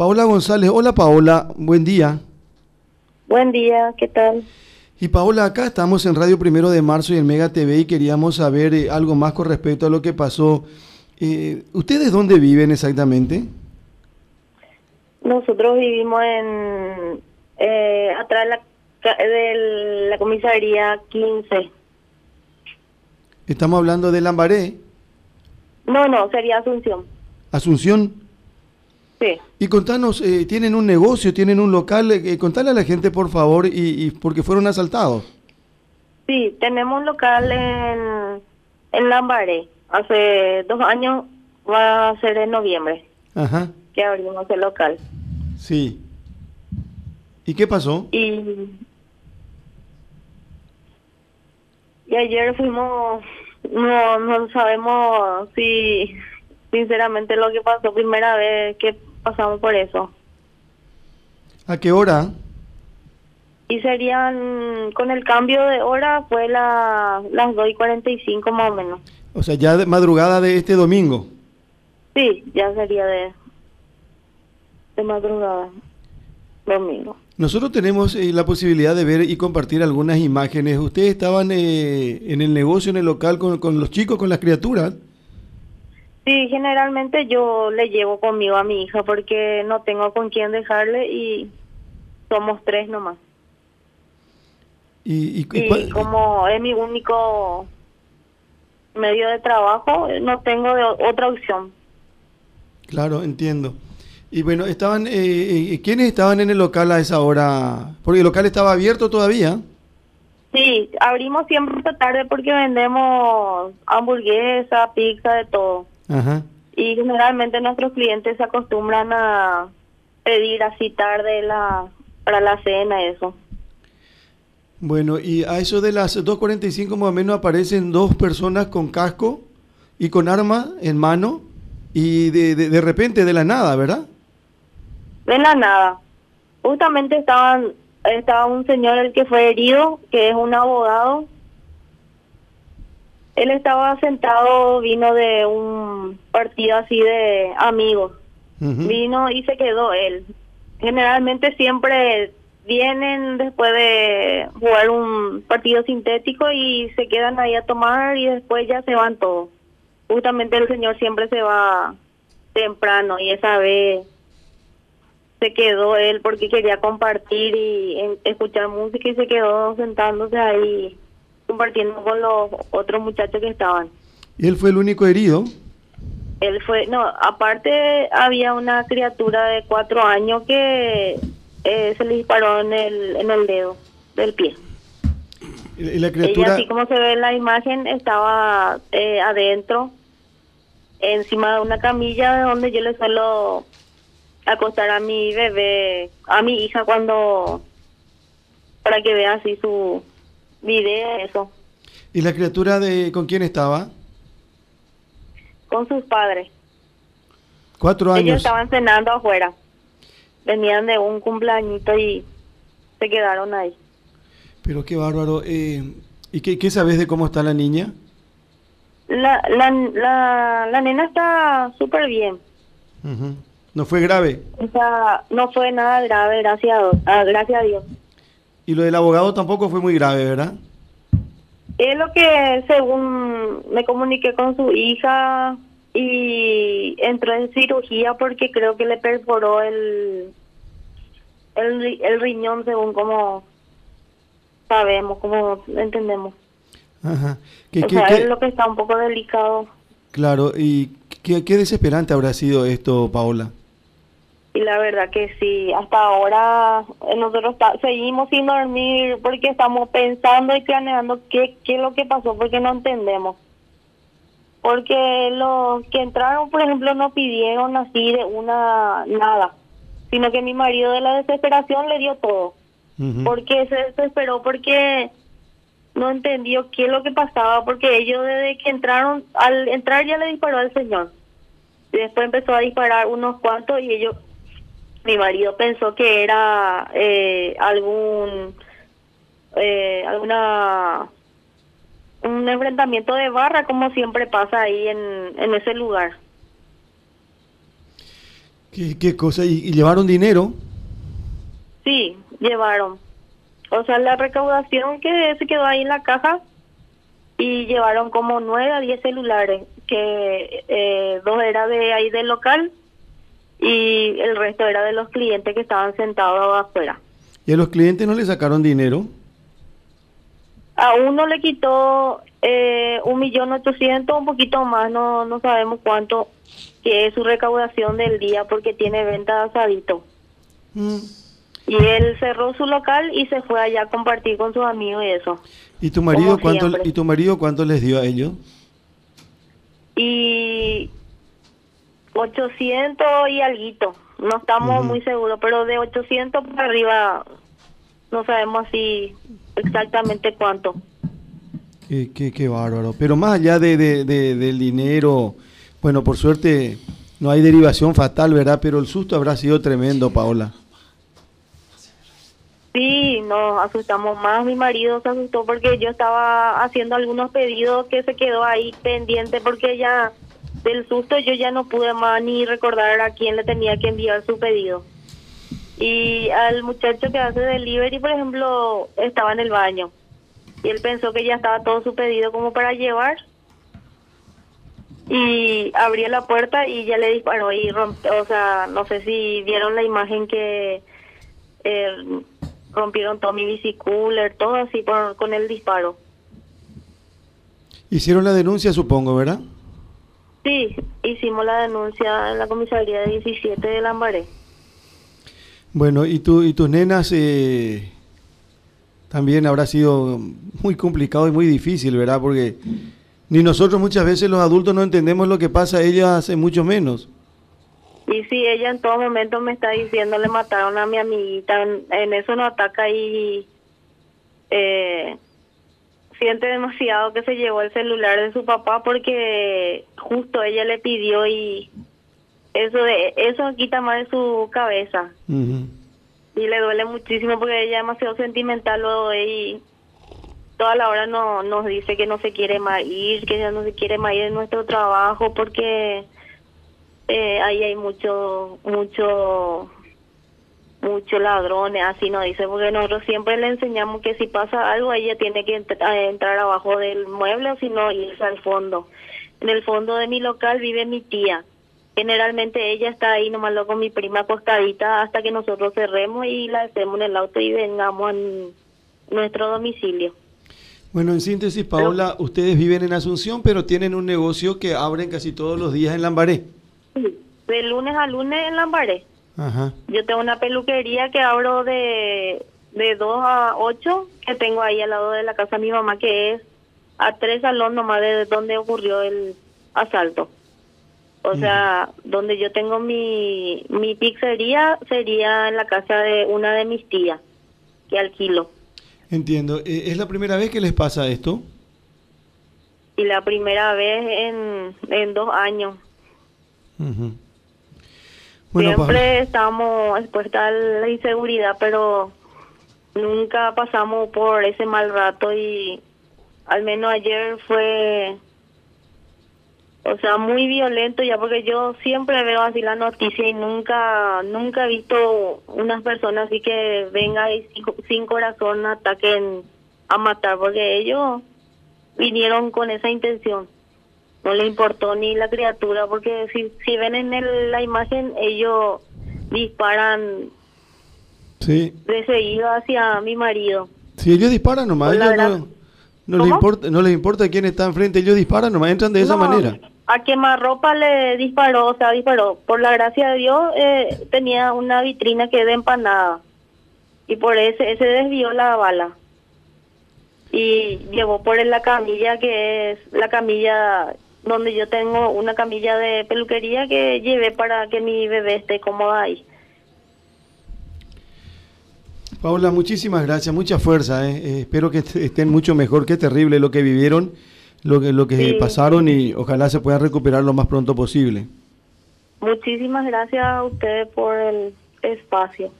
Paola González. Hola Paola, buen día. Buen día, ¿qué tal? Y Paola, acá estamos en Radio Primero de Marzo y en Mega TV y queríamos saber eh, algo más con respecto a lo que pasó. Eh, ¿Ustedes dónde viven exactamente? Nosotros vivimos en eh, atrás de la, de la comisaría 15. Estamos hablando de Lambaré, No, no, sería Asunción. Asunción. Sí. Y contanos, eh, ¿tienen un negocio, tienen un local? Eh, contale a la gente, por favor, y, y porque fueron asaltados. Sí, tenemos un local en, en Lambaré. Hace dos años va a ser en noviembre Ajá, que abrimos el local. sí. ¿Y qué pasó? Y, y ayer fuimos, no, no sabemos si, sinceramente, lo que pasó primera vez que pasamos por eso. ¿A qué hora? Y serían, con el cambio de hora, fue la, las 2 y 45 más o menos. O sea, ya de madrugada de este domingo. Sí, ya sería de, de madrugada, domingo. Nosotros tenemos eh, la posibilidad de ver y compartir algunas imágenes. Ustedes estaban eh, en el negocio, en el local, con, con los chicos, con las criaturas. Sí, generalmente yo le llevo conmigo a mi hija porque no tengo con quién dejarle y somos tres nomás. Y, y- y Y cua- como es mi único medio de trabajo, no tengo de otra opción. Claro, entiendo. Y bueno, estaban, eh, eh, ¿quiénes estaban en el local a esa hora? Porque el local estaba abierto todavía. Sí, abrimos siempre esta tarde porque vendemos hamburguesa, pizza, de todo. Ajá. Y generalmente nuestros clientes se acostumbran a pedir así tarde la para la cena eso. Bueno, y a eso de las 2.45 más o menos aparecen dos personas con casco y con arma en mano y de, de, de repente, de la nada, ¿verdad? De la nada. Justamente estaban estaba un señor el que fue herido, que es un abogado. Él estaba sentado, vino de un partido así de amigos. Vino y se quedó él. Generalmente siempre vienen después de jugar un partido sintético y se quedan ahí a tomar y después ya se van todos. Justamente el señor siempre se va temprano y esa vez se quedó él porque quería compartir y escuchar música y se quedó sentándose ahí compartiendo con los otros muchachos que estaban. Y él fue el único herido. Él fue, no, aparte había una criatura de cuatro años que eh, se le disparó en el, en el dedo del pie. Y la Ella, criatura... así como se ve en la imagen, estaba eh, adentro, encima de una camilla donde yo le suelo acostar a mi bebé, a mi hija cuando, para que vea así su video, eso, ¿Y la criatura de con quién estaba? con sus padres. Cuatro Ellos años. estaban cenando afuera. Venían de un cumpleañito y se quedaron ahí. Pero qué bárbaro. eh, ¿Y qué, qué sabes de cómo está la niña? La, la, la, la nena está súper bien. ¿No fue grave? O sea, no fue nada grave, gracias a- gracias a Dios. Y lo del abogado tampoco fue muy grave, ¿verdad? Es lo que, según me comuniqué con su hija, y entró en cirugía porque creo que le perforó el, el, ri- el riñón, según como sabemos, como entendemos. Ajá. ¿Qué- o qué- sea, qué- es lo que está un poco delicado. Claro, y qué, qué desesperante habrá sido esto, Paola. Y la verdad que sí, hasta ahora eh, nosotros seguimos sin dormir porque estamos pensando y planeando qué, qué es lo que pasó porque no entendemos. Porque los que entraron, por ejemplo, no pidieron así de una nada, sino que mi marido de la desesperación le dio todo. Porque se desesperó, porque no entendió qué es lo que pasaba, porque ellos desde que entraron, al entrar ya le disparó al señor. Y después empezó a disparar unos cuantos y ellos, mi marido pensó que era eh, algún, eh, alguna, un enfrentamiento de barra, como siempre pasa ahí en, en ese lugar. ¿Qué, qué cosa? ¿Y, y llevaron dinero? Sí, llevaron. O sea, la recaudación que se quedó ahí en la caja y llevaron como nueve a diez celulares, que eh, dos era de ahí del local y el resto era de los clientes que estaban sentados afuera. ¿Y a los clientes no le sacaron dinero? A uno le quitó eh, un millón ochocientos, un poquito más, no no sabemos cuánto, que es su recaudación del día porque tiene venta de asadito. Mm. Y él cerró su local y se fue allá a compartir con sus amigos y eso. ¿Y tu marido cuánto siempre. y tu marido cuánto les dio a ellos? Y 800 y alguito, no estamos muy seguros, pero de 800 para arriba no sabemos así exactamente cuánto. Qué, qué, qué bárbaro. Pero más allá de, de- de- del dinero, bueno, por suerte no hay derivación fatal, ¿verdad? Pero el susto habrá sido tremendo, Paola. Sí, nos asustamos más. Mi marido se asustó porque yo estaba haciendo algunos pedidos que se quedó ahí pendiente porque ya del susto yo ya no pude más ni recordar a quién le tenía que enviar su pedido. Y al muchacho que hace delivery, por ejemplo, estaba en el baño y él pensó que ya estaba todo su pedido como para llevar y abrió la puerta y ya le disparó y rompió, o sea, no sé si vieron la imagen que eh, rompieron todo mi bicicooler, todo así por- con el disparo. Hicieron la denuncia, supongo, ¿verdad? Sí, hicimos la denuncia en la comisaría de 17 de Lambaré. Bueno, y, tú y tus nenas eh, también habrá sido muy complicado y muy difícil, ¿verdad? Porque ni nosotros muchas veces los adultos no entendemos lo que pasa ellas hace mucho menos. Y sí, ella en todo momento me está diciendo, le mataron a mi amiguita, en, en eso no ataca y eh, siente demasiado que se llevó el celular de su papá porque justo ella le pidió y eso de eso quita más de su cabeza. Y le duele muchísimo porque ella es demasiado sentimental luego y toda la hora no, nos dice que no se quiere más ir, que ya no se quiere más ir de nuestro trabajo porque eh, ahí hay mucho, mucho, mucho ladrones, así nos dice, porque nosotros siempre le enseñamos que si pasa algo ella tiene que entr- entrar abajo del mueble o si no irse al fondo. En el fondo de mi local vive mi tía. Generalmente ella está ahí nomás con mi prima acostadita hasta que nosotros cerremos y la hacemos en el auto y vengamos a nuestro domicilio. Bueno, en síntesis, Paola, ustedes viven en Asunción, pero tienen un negocio que abren casi todos los días en Lambaré. De lunes a lunes en Lambaré. Ajá. Yo tengo una peluquería que abro de, de 2 a 8, que tengo ahí al lado de la casa de mi mamá, que es a tres salones nomás de donde ocurrió el asalto. O sea, donde yo tengo mi, mi pizzería sería en la casa de una de mis tías, que alquilo. Entiendo. Eh, ¿Es la primera vez que les pasa esto? Y la primera vez en, en dos años. Bueno, Siempre estamos expuestas a la inseguridad, pero nunca pasamos por ese mal rato y al menos ayer fue, o sea, muy violento ya porque yo siempre veo así la noticia y nunca, nunca he visto unas personas así que venga y sin, sin corazón ataquen a matar porque ellos vinieron con esa intención no le importó ni la criatura porque si, si ven en el- la imagen ellos disparan sí. de seguido hacia mi marido Si ellos disparan nomás, Pues ellos no, no les importa, no les importa quién está enfrente, ellos disparan nomás, entran de esa No, manera. a quemarropa le disparó o sea disparó por la gracia de Dios eh, tenía una vitrina que de empanada y por ese ese desvió la bala y llevó por la camilla que es la camilla donde yo tengo una camilla de peluquería que llevé para que mi bebé esté cómoda ahí. Paola, muchísimas gracias, mucha fuerza. eh. Eh, espero que est- estén mucho mejor. Qué terrible lo que vivieron, lo que, lo que Sí. pasaron y ojalá se puedan recuperar lo más pronto posible. Muchísimas gracias a ustedes por el espacio.